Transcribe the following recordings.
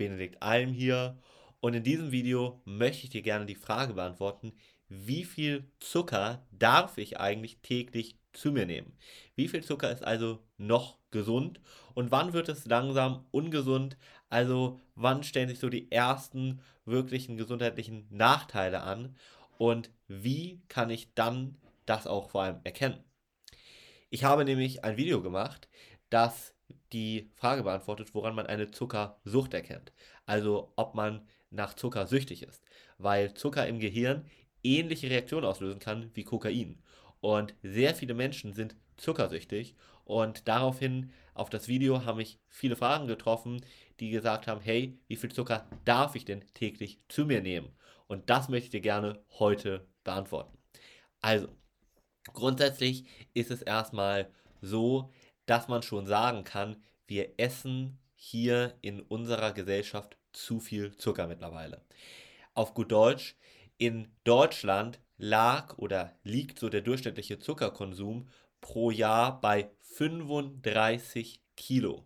Benedikt Alm hier und in diesem Video möchte ich dir gerne die Frage beantworten, wie viel Zucker darf ich eigentlich täglich zu mir nehmen? Wie viel Zucker ist also noch gesund und wann wird es langsam ungesund? Also wann stellen sich so die ersten wirklichen gesundheitlichen Nachteile an und wie kann ich dann das auch vor allem erkennen? Ich habe nämlich ein Video gemacht, das die Frage beantwortet, woran man eine Zuckersucht erkennt. Also ob man nach Zucker süchtig ist. Weil Zucker im Gehirn ähnliche Reaktionen auslösen kann wie Kokain. Und sehr viele Menschen sind zuckersüchtig. Und daraufhin auf das Video haben mich viele Fragen getroffen, die gesagt haben, hey, wie viel Zucker darf ich denn täglich zu mir nehmen? Und das möchte ich dir gerne heute beantworten. Also, grundsätzlich ist es erstmal so, dass man schon sagen kann, wir essen hier in unserer Gesellschaft zu viel Zucker mittlerweile. Auf gut Deutsch, in Deutschland lag oder liegt so der durchschnittliche Zuckerkonsum pro Jahr bei 35 Kilo.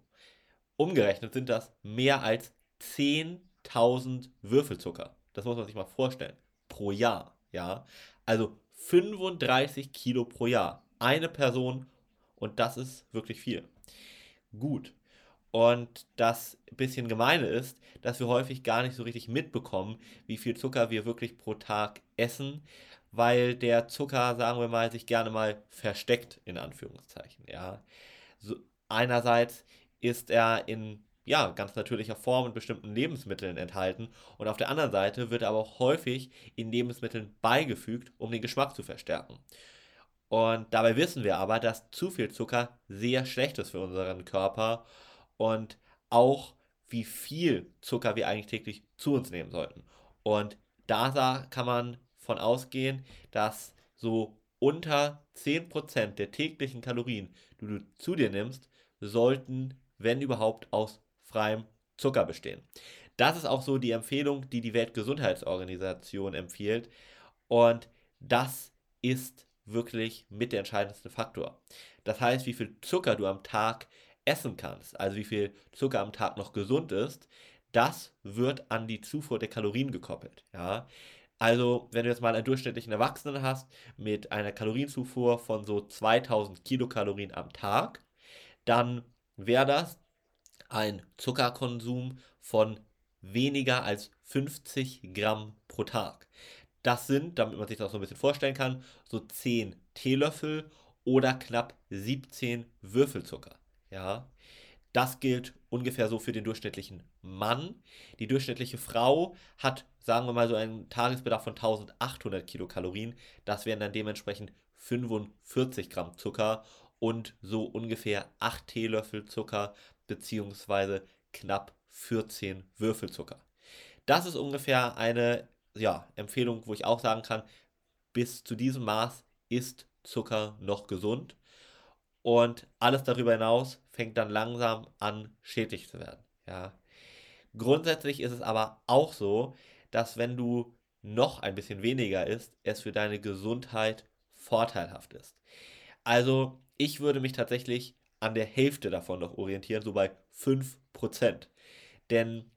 Umgerechnet sind das mehr als 10.000 Würfelzucker. Das muss man sich mal vorstellen. Pro Jahr, ja. Also 35 Kilo pro Jahr. Eine Person und das ist wirklich viel. Gut. Und das bisschen gemeine ist, dass wir häufig gar nicht so richtig mitbekommen, wie viel Zucker wir wirklich pro Tag essen, weil der Zucker, sagen wir mal, sich gerne mal versteckt, in Anführungszeichen. Ja. So, einerseits ist er in ja, ganz natürlicher Form in bestimmten Lebensmitteln enthalten und auf der anderen Seite wird er aber auch häufig in Lebensmitteln beigefügt, um den Geschmack zu verstärken. Und dabei wissen wir aber, dass zu viel Zucker sehr schlecht ist für unseren Körper und auch wie viel Zucker wir eigentlich täglich zu uns nehmen sollten. Und da kann man von ausgehen, dass so unter 10% der täglichen Kalorien, die du zu dir nimmst, sollten, wenn überhaupt, aus freiem Zucker bestehen. Das ist auch so die Empfehlung, die die Weltgesundheitsorganisation empfiehlt. Und das ist wirklich mit der entscheidendste Faktor. Das heißt, wie viel Zucker du am Tag essen kannst, also wie viel Zucker am Tag noch gesund ist, das wird an die Zufuhr der Kalorien gekoppelt. Ja? Also, wenn du jetzt mal einen durchschnittlichen Erwachsenen hast mit einer Kalorienzufuhr von so 2000 Kilokalorien am Tag, dann wäre das ein Zuckerkonsum von weniger als 50 Gramm pro Tag. Das sind, damit man sich das so ein bisschen vorstellen kann, so 10 Teelöffel oder knapp 17 Würfelzucker. Ja, das gilt ungefähr so für den durchschnittlichen Mann. Die durchschnittliche Frau hat, sagen wir mal, so einen Tagesbedarf von 1800 Kilokalorien. Das wären dann dementsprechend 45 Gramm Zucker und so ungefähr 8 Teelöffel Zucker beziehungsweise knapp 14 Würfelzucker. Das ist ungefähr eine ja, Empfehlung, wo ich auch sagen kann, bis zu diesem Maß ist Zucker noch gesund. Und alles darüber hinaus fängt dann langsam an, schädlich zu werden. Ja. Grundsätzlich ist es aber auch so, dass wenn du noch ein bisschen weniger isst, es für deine Gesundheit vorteilhaft ist. Also ich würde mich tatsächlich an der Hälfte davon noch orientieren, so bei 5%. Denn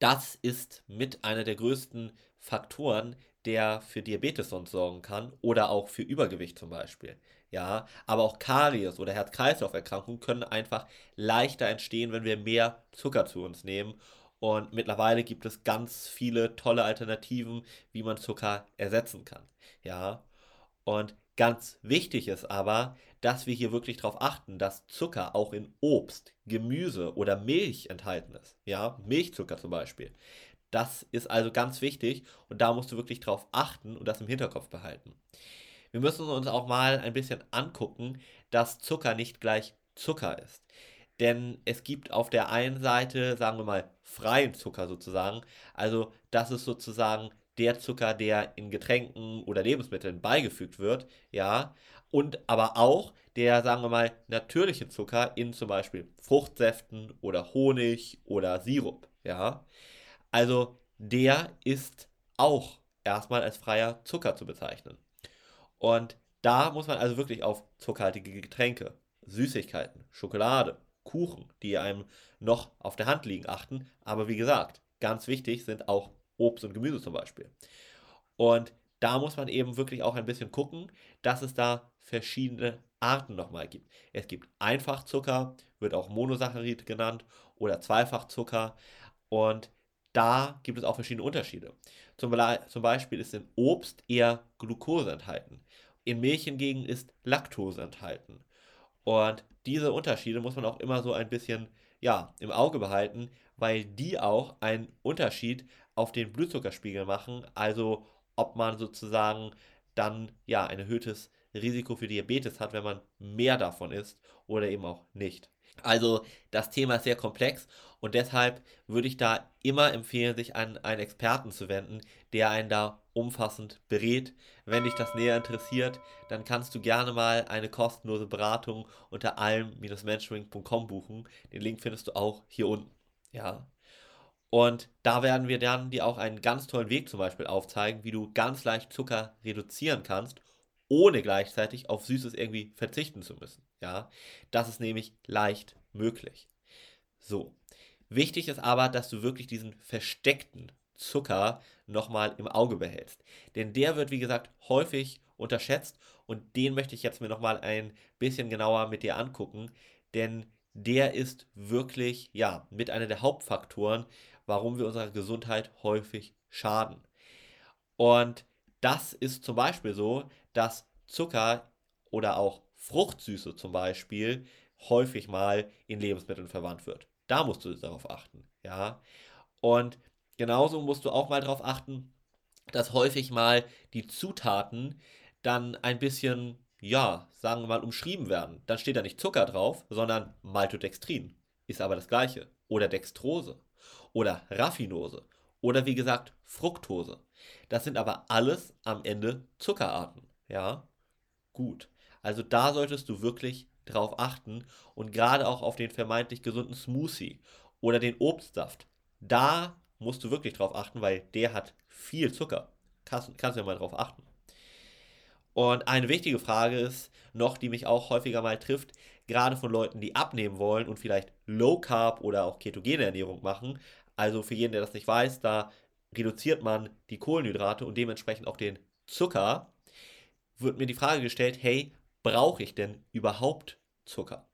das ist mit einer der größten Faktoren, der für Diabetes sonst sorgen kann oder auch für Übergewicht zum Beispiel. Ja, aber auch Karies oder Herz-Kreislauf-Erkrankungen können einfach leichter entstehen, wenn wir mehr Zucker zu uns nehmen. Und mittlerweile gibt es ganz viele tolle Alternativen, wie man Zucker ersetzen kann. Ja, und ganz wichtig ist aber, dass wir hier wirklich darauf achten, dass Zucker auch in Obst, Gemüse oder Milch enthalten ist. Ja, Milchzucker zum Beispiel. Das ist also ganz wichtig und da musst du wirklich drauf achten und das im Hinterkopf behalten. Wir müssen uns auch mal ein bisschen angucken, dass Zucker nicht gleich Zucker ist. Denn es gibt auf der einen Seite, sagen wir mal, freien Zucker sozusagen. Also das ist sozusagen der Zucker, der in Getränken oder Lebensmitteln beigefügt wird, ja. Und aber auch der, sagen wir mal, natürliche Zucker in zum Beispiel Fruchtsäften oder Honig oder Sirup, ja. Also der ist auch erstmal als freier Zucker zu bezeichnen. Und da muss man also wirklich auf zuckerhaltige Getränke, Süßigkeiten, Schokolade, Kuchen, die einem noch auf der Hand liegen, achten. Aber wie gesagt, ganz wichtig sind auch Obst und Gemüse zum Beispiel. Und da muss man eben wirklich auch ein bisschen gucken, dass es da verschiedene Arten nochmal gibt. Es gibt Einfachzucker, wird auch Monosaccharid genannt, oder Zweifachzucker. Und da gibt es auch verschiedene Unterschiede. Zum, zum Beispiel ist in Obst eher Glucose enthalten. In Milch hingegen ist Laktose enthalten. Und diese Unterschiede muss man auch immer so ein bisschen ja, im Auge behalten, weil die auch einen Unterschied auf den Blutzuckerspiegel machen. Also ob man sozusagen dann ja ein erhöhtes Risiko für Diabetes hat, wenn man mehr davon isst oder eben auch nicht. Also das Thema ist sehr komplex und deshalb würde ich da immer empfehlen, sich an einen Experten zu wenden, der einen da umfassend berät. Wenn dich das näher interessiert, dann kannst du gerne mal eine kostenlose Beratung unter alm-mentoring.com buchen. Den Link findest du auch hier unten. Ja. Und da werden wir dann dir auch einen ganz tollen Weg zum Beispiel aufzeigen, wie du ganz leicht Zucker reduzieren kannst, ohne gleichzeitig auf Süßes irgendwie verzichten zu müssen. Ja, das ist nämlich leicht möglich. So. Wichtig ist aber, dass du wirklich diesen versteckten Zucker nochmal im Auge behältst. Denn der wird, wie gesagt, häufig unterschätzt und den möchte ich jetzt mir nochmal ein bisschen genauer mit dir angucken, denn der ist wirklich, ja, mit einer der Hauptfaktoren, warum wir unserer Gesundheit häufig schaden. Und das ist zum Beispiel so, dass Zucker oder auch Fruchtsüße zum Beispiel häufig mal in Lebensmitteln verwandt wird. Da musst du darauf achten, ja. Und genauso musst du auch mal darauf achten, dass häufig mal die Zutaten dann ein bisschen, ja, sagen wir mal, umschrieben werden. Dann steht da nicht Zucker drauf, sondern Maltodextrin. Ist aber das gleiche. Oder Dextrose. Oder Raffinose. Oder wie gesagt, Fructose. Das sind aber alles am Ende Zuckerarten. Ja, gut. Also da solltest du wirklich drauf achten und gerade auch auf den vermeintlich gesunden Smoothie oder den Obstsaft. Da musst du wirklich drauf achten, weil der hat viel Zucker. Kannst, kannst du ja mal drauf achten. Und eine wichtige Frage ist noch, die mich auch häufiger mal trifft, gerade von Leuten, die abnehmen wollen und vielleicht Low Carb oder auch ketogene Ernährung machen. Also für jeden, der das nicht weiß, da reduziert man die Kohlenhydrate und dementsprechend auch den Zucker. Wird mir die Frage gestellt, hey, brauche ich denn überhaupt Zucker?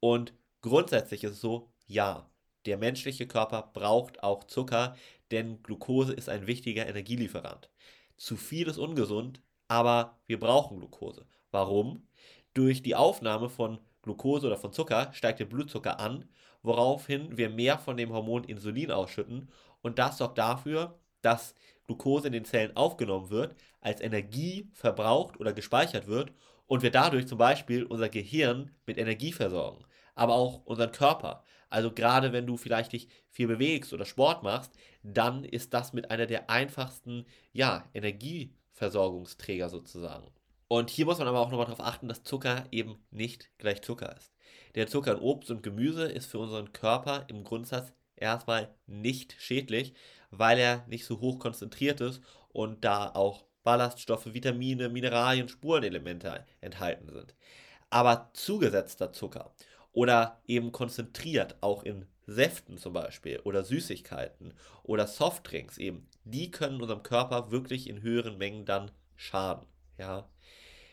Und grundsätzlich ist es so, ja, der menschliche Körper braucht auch Zucker, denn Glucose ist ein wichtiger Energielieferant. Zu viel ist ungesund, aber wir brauchen Glucose. Warum? Durch die Aufnahme von Glucose oder von Zucker steigt der Blutzucker an, woraufhin wir mehr von dem Hormon Insulin ausschütten und das sorgt dafür, dass Glucose in den Zellen aufgenommen wird, als Energie verbraucht oder gespeichert wird und wir dadurch zum Beispiel unser Gehirn mit Energie versorgen, aber auch unseren Körper. Also gerade wenn du vielleicht dich viel bewegst oder Sport machst, dann ist das mit einer der einfachsten ja, Energieversorgungsträger sozusagen. Und hier muss man aber auch nochmal darauf achten, dass Zucker eben nicht gleich Zucker ist. Der Zucker in Obst und Gemüse ist für unseren Körper im Grundsatz erstmal nicht schädlich, weil er nicht so hoch konzentriert ist und da auch Ballaststoffe, Vitamine, Mineralien, Spurenelemente enthalten sind. Aber zugesetzter Zucker oder eben konzentriert auch in Säften zum Beispiel oder Süßigkeiten oder Softdrinks eben, die können unserem Körper wirklich in höheren Mengen dann schaden. Ja.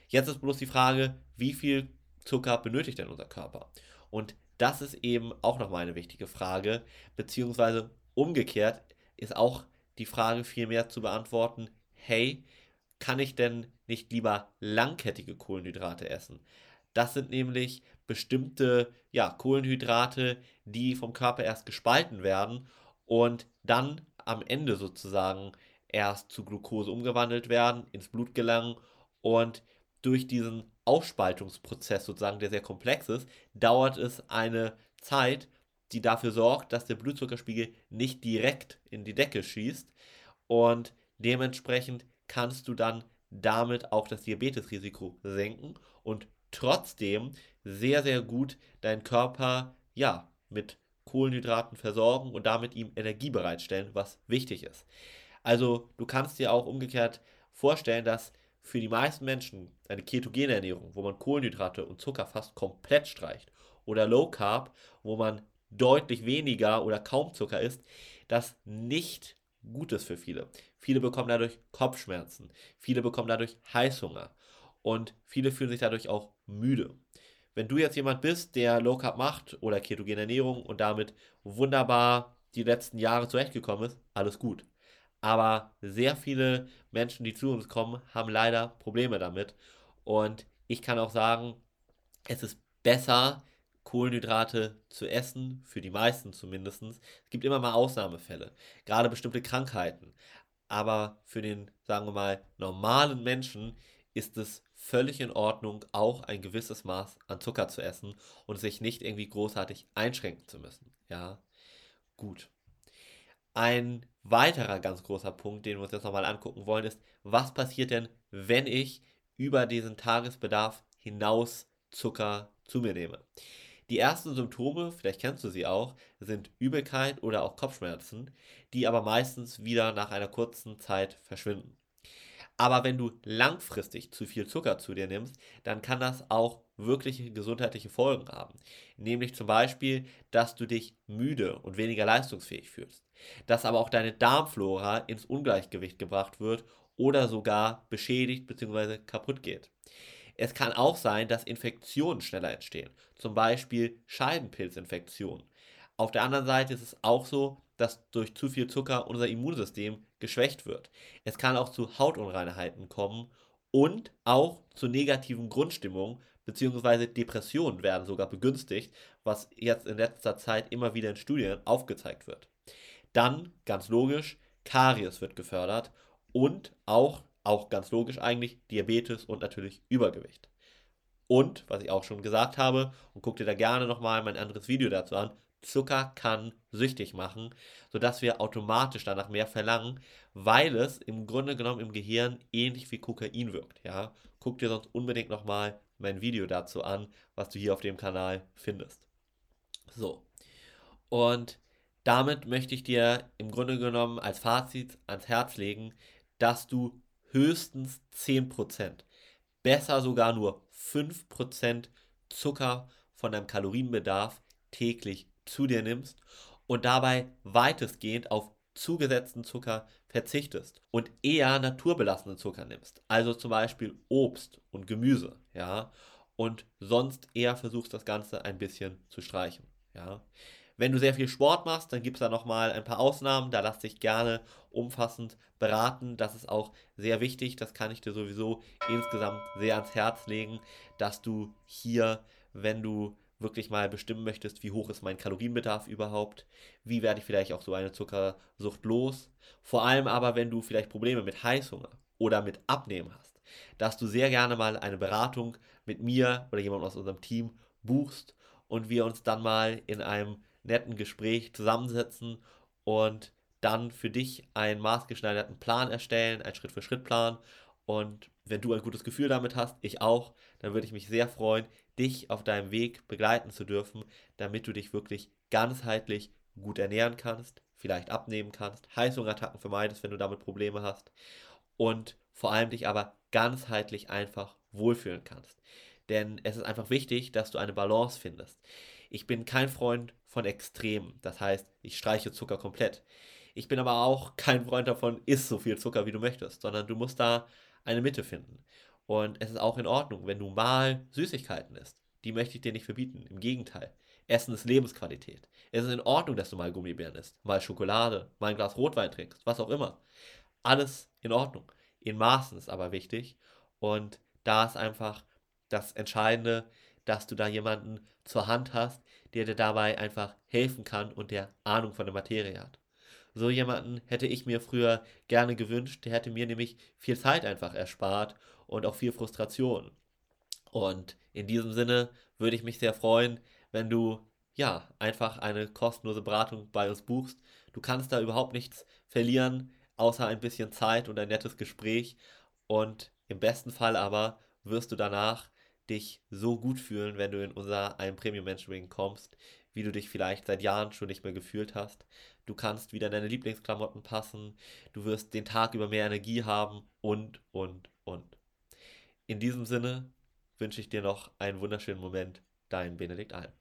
Jetzt ist bloß die Frage, wie viel Zucker benötigt denn unser Körper? Und das ist eben auch nochmal eine wichtige Frage, beziehungsweise umgekehrt ist auch die Frage vielmehr zu beantworten, hey, kann ich denn nicht lieber langkettige Kohlenhydrate essen? Das sind nämlich bestimmte ja, Kohlenhydrate, die vom Körper erst gespalten werden und dann am Ende sozusagen erst zu Glucose umgewandelt werden, ins Blut gelangen und durch diesen Aufspaltungsprozess sozusagen, der sehr komplex ist, dauert es eine Zeit, die dafür sorgt, dass der Blutzuckerspiegel nicht direkt in die Decke schießt und dementsprechend kannst du dann damit auch das Diabetesrisiko senken und trotzdem sehr, sehr gut deinen Körper ja mit Kohlenhydraten versorgen und damit ihm Energie bereitstellen, was wichtig ist. Also du kannst dir auch umgekehrt vorstellen, dass für die meisten Menschen eine ketogene Ernährung, wo man Kohlenhydrate und Zucker fast komplett streicht, oder Low Carb, wo man deutlich weniger oder kaum Zucker isst, das nicht gut ist für viele. Viele bekommen dadurch Kopfschmerzen, viele bekommen dadurch Heißhunger und viele fühlen sich dadurch auch müde. Wenn du jetzt jemand bist, der Low Carb macht oder ketogene Ernährung und damit wunderbar die letzten Jahre zurechtgekommen ist, alles gut. Aber sehr viele Menschen, die zu uns kommen, haben leider Probleme damit. Und ich kann auch sagen, es ist besser, Kohlenhydrate zu essen, für die meisten zumindest. Es gibt immer mal Ausnahmefälle, gerade bestimmte Krankheiten. Aber für den, sagen wir mal, normalen Menschen ist es völlig in Ordnung, auch ein gewisses Maß an Zucker zu essen und sich nicht irgendwie großartig einschränken zu müssen. Ja, gut. Ein weiterer ganz großer Punkt, den wir uns jetzt nochmal angucken wollen, ist, was passiert denn, wenn ich über diesen Tagesbedarf hinaus Zucker zu mir nehme? Die ersten Symptome, vielleicht kennst du sie auch, sind Übelkeit oder auch Kopfschmerzen, die aber meistens wieder nach einer kurzen Zeit verschwinden. Aber wenn du langfristig zu viel Zucker zu dir nimmst, dann kann das auch wirkliche gesundheitliche Folgen haben. Nämlich zum Beispiel, dass du dich müde und weniger leistungsfähig fühlst. Dass aber auch deine Darmflora ins Ungleichgewicht gebracht wird oder sogar beschädigt bzw. kaputt geht. Es kann auch sein, dass Infektionen schneller entstehen, zum Beispiel Scheidenpilzinfektionen. Auf der anderen Seite ist es auch so, dass durch zu viel Zucker unser Immunsystem geschwächt wird. Es kann auch zu Hautunreinheiten kommen und auch zu negativen Grundstimmungen bzw. Depressionen werden sogar begünstigt, was jetzt in letzter Zeit immer wieder in Studien aufgezeigt wird. Dann, ganz logisch, Karies wird gefördert und auch, auch ganz logisch eigentlich, Diabetes und natürlich Übergewicht. Und, was ich auch schon gesagt habe, und guck dir da gerne nochmal mein anderes Video dazu an, Zucker kann süchtig machen, sodass wir automatisch danach mehr verlangen, weil es im Grunde genommen im Gehirn ähnlich wie Kokain wirkt. Ja? Guck dir sonst unbedingt nochmal mein Video dazu an, was du hier auf dem Kanal findest. So. Und damit möchte ich dir im Grunde genommen als Fazit ans Herz legen, dass du höchstens 10%, besser sogar nur 5% Zucker von deinem Kalorienbedarf täglich zu dir nimmst und dabei weitestgehend auf zugesetzten Zucker verzichtest und eher naturbelassenen Zucker nimmst, also zum Beispiel Obst und Gemüse, ja, und sonst eher versuchst das Ganze ein bisschen zu streichen, ja. Wenn du sehr viel Sport machst, dann gibt es da nochmal ein paar Ausnahmen, da lass dich gerne umfassend beraten, das ist auch sehr wichtig, das kann ich dir sowieso insgesamt sehr ans Herz legen, dass du hier, wenn du wirklich mal bestimmen möchtest, wie hoch ist mein Kalorienbedarf überhaupt, wie werde ich vielleicht auch so eine Zuckersucht los. Vor allem aber, wenn du vielleicht Probleme mit Heißhunger oder mit Abnehmen hast, dass du sehr gerne mal eine Beratung mit mir oder jemandem aus unserem Team buchst und wir uns dann mal in einem netten Gespräch zusammensetzen und dann für dich einen maßgeschneiderten Plan erstellen, einen Schritt-für-Schritt-Plan. Und wenn du ein gutes Gefühl damit hast, ich auch, dann würde ich mich sehr freuen, dich auf deinem Weg begleiten zu dürfen, damit du dich wirklich ganzheitlich gut ernähren kannst, vielleicht abnehmen kannst, Heißhungerattacken vermeidest, wenn du damit Probleme hast und vor allem dich aber ganzheitlich einfach wohlfühlen kannst. Denn es ist einfach wichtig, dass du eine Balance findest. Ich bin kein Freund von Extremen, das heißt, ich streiche Zucker komplett. Ich bin aber auch kein Freund davon, isst so viel Zucker, wie du möchtest, sondern du musst da eine Mitte finden. Und es ist auch in Ordnung, wenn du mal Süßigkeiten isst. Die möchte ich dir nicht verbieten. Im Gegenteil. Essen ist Lebensqualität. Es ist in Ordnung, dass du mal Gummibären isst, mal Schokolade, mal ein Glas Rotwein trinkst, was auch immer. Alles in Ordnung. In Maßen ist aber wichtig. Und da ist einfach das Entscheidende, dass du da jemanden zur Hand hast, der dir dabei einfach helfen kann und der Ahnung von der Materie hat. So jemanden hätte ich mir früher gerne gewünscht, der hätte mir nämlich viel Zeit einfach erspart und auch viel Frustration. Und in diesem Sinne würde ich mich sehr freuen, wenn du ja einfach eine kostenlose Beratung bei uns buchst. Du kannst da überhaupt nichts verlieren, außer ein bisschen Zeit und ein nettes Gespräch. Und im besten Fall aber wirst du danach dich so gut fühlen, wenn du in unser ein Premium Mentoring kommst, wie du dich vielleicht seit Jahren schon nicht mehr gefühlt hast. Du kannst wieder deine Lieblingsklamotten passen, du wirst den Tag über mehr Energie haben und, und, und. In diesem Sinne wünsche ich dir noch einen wunderschönen Moment. Dein Benedikt Alm.